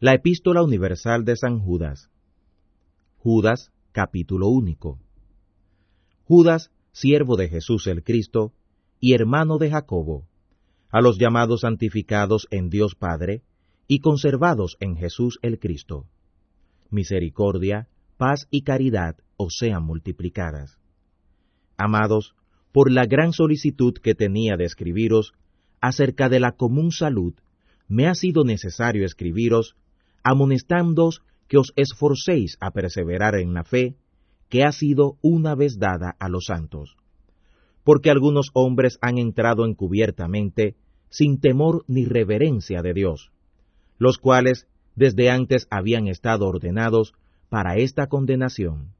La Epístola Universal de San Judas. Judas, capítulo único. Judas, siervo de Jesús el Cristo, y hermano de Jacobo, a los llamados santificados en Dios Padre, y conservados en Jesús el Cristo. Misericordia, paz y caridad os sean multiplicadas. Amados, por la gran solicitud que tenía de escribiros acerca de la común salud, me ha sido necesario escribiros amonestándoos que os esforcéis a perseverar en la fe que ha sido una vez dada a los santos. Porque algunos hombres han entrado encubiertamente, sin temor ni reverencia de Dios, los cuales desde antes habían estado ordenados para esta condenación,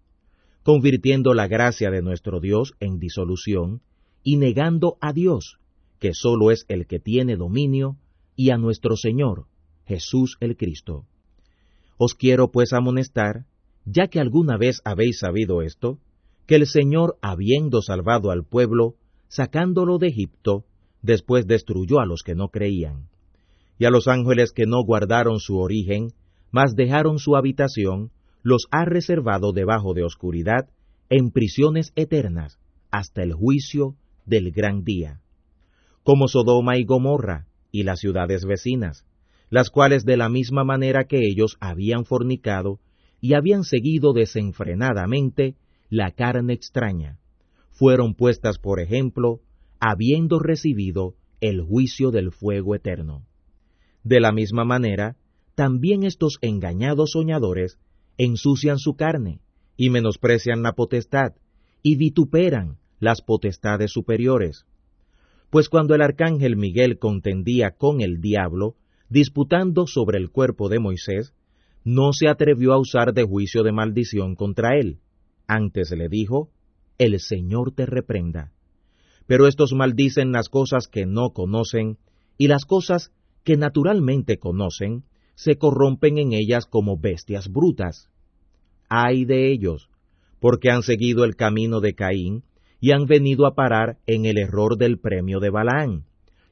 convirtiendo la gracia de nuestro Dios en disolución y negando a Dios, que sólo es el que tiene dominio, y a nuestro Señor, Jesús el Cristo. Os quiero pues amonestar, ya que alguna vez habéis sabido esto, que el Señor, habiendo salvado al pueblo, sacándolo de Egipto, después destruyó a los que no creían. Y a los ángeles que no guardaron su origen, mas dejaron su habitación, los ha reservado debajo de oscuridad, en prisiones eternas, hasta el juicio del gran día. Como Sodoma y Gomorra, y las ciudades vecinas, las cuales de la misma manera que ellos habían fornicado y habían seguido desenfrenadamente la carne extraña, fueron puestas por ejemplo, habiendo recibido el juicio del fuego eterno. De la misma manera, también estos engañados soñadores ensucian su carne, y menosprecian la potestad, y vituperan las potestades superiores. Pues cuando el arcángel Miguel contendía con el diablo, disputando sobre el cuerpo de Moisés, no se atrevió a usar de juicio de maldición contra él. Antes le dijo, El Señor te reprenda. Pero estos maldicen las cosas que no conocen, y las cosas que naturalmente conocen, se corrompen en ellas como bestias brutas. Ay de ellos, porque han seguido el camino de Caín, y han venido a parar en el error del premio de Balaán,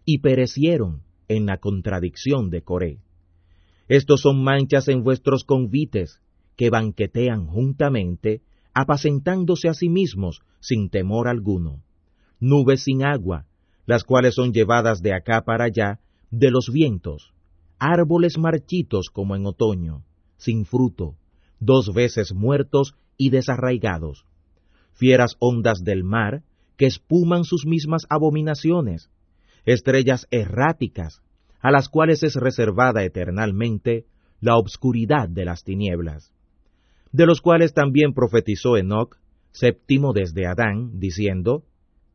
y perecieron, en la contradicción de Coré. Estos son manchas en vuestros convites, que banquetean juntamente, apacentándose a sí mismos sin temor alguno. Nubes sin agua, las cuales son llevadas de acá para allá de los vientos. Árboles marchitos como en otoño, sin fruto, dos veces muertos y desarraigados. Fieras ondas del mar, que espuman sus mismas abominaciones, estrellas erráticas, a las cuales es reservada eternalmente la obscuridad de las tinieblas, de los cuales también profetizó Enoc, séptimo desde Adán, diciendo,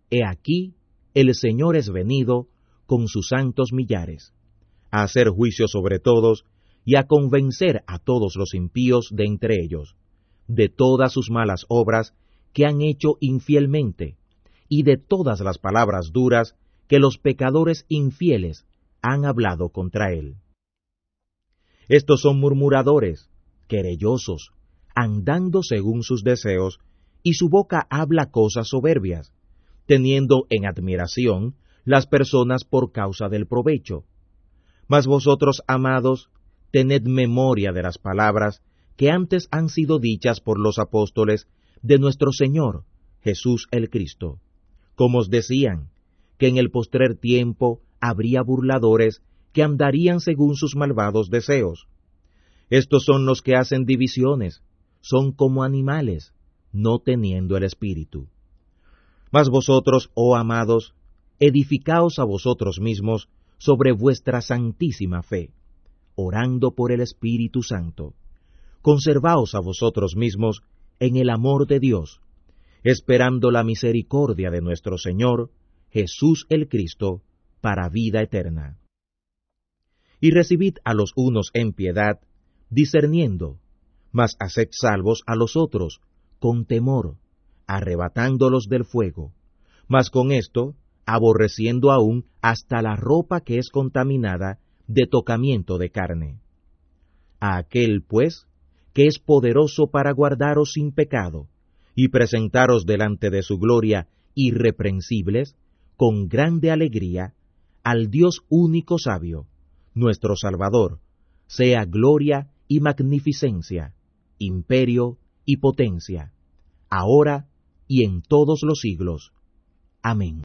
He aquí, el Señor es venido con sus santos millares, a hacer juicio sobre todos y a convencer a todos los impíos de entre ellos, de todas sus malas obras que han hecho infielmente, y de todas las palabras duras que los pecadores infieles han hablado contra él. Estos son murmuradores, querellosos, andando según sus deseos, y su boca habla cosas soberbias, teniendo en admiración las personas por causa del provecho. Mas vosotros, amados, tened memoria de las palabras que antes han sido dichas por los apóstoles de nuestro Señor, Jesús el Cristo, como os decían, que en el postrer tiempo habría burladores que andarían según sus malvados deseos. Estos son los que hacen divisiones, son como animales, no teniendo el espíritu. Mas vosotros, oh amados, edificaos a vosotros mismos sobre vuestra santísima fe, orando por el Espíritu Santo. Conservaos a vosotros mismos en el amor de Dios, esperando la misericordia de nuestro Señor, Jesús el Cristo, para vida eterna. Y recibid a los unos en piedad, discerniendo, mas haced salvos a los otros, con temor, arrebatándolos del fuego, mas con esto, aborreciendo aún hasta la ropa que es contaminada de tocamiento de carne. A aquel, pues, que es poderoso para guardaros sin pecado, y presentaros delante de su gloria irreprensibles, con grande alegría al Dios único sabio, nuestro Salvador, sea gloria y magnificencia, imperio y potencia, ahora y en todos los siglos. Amén.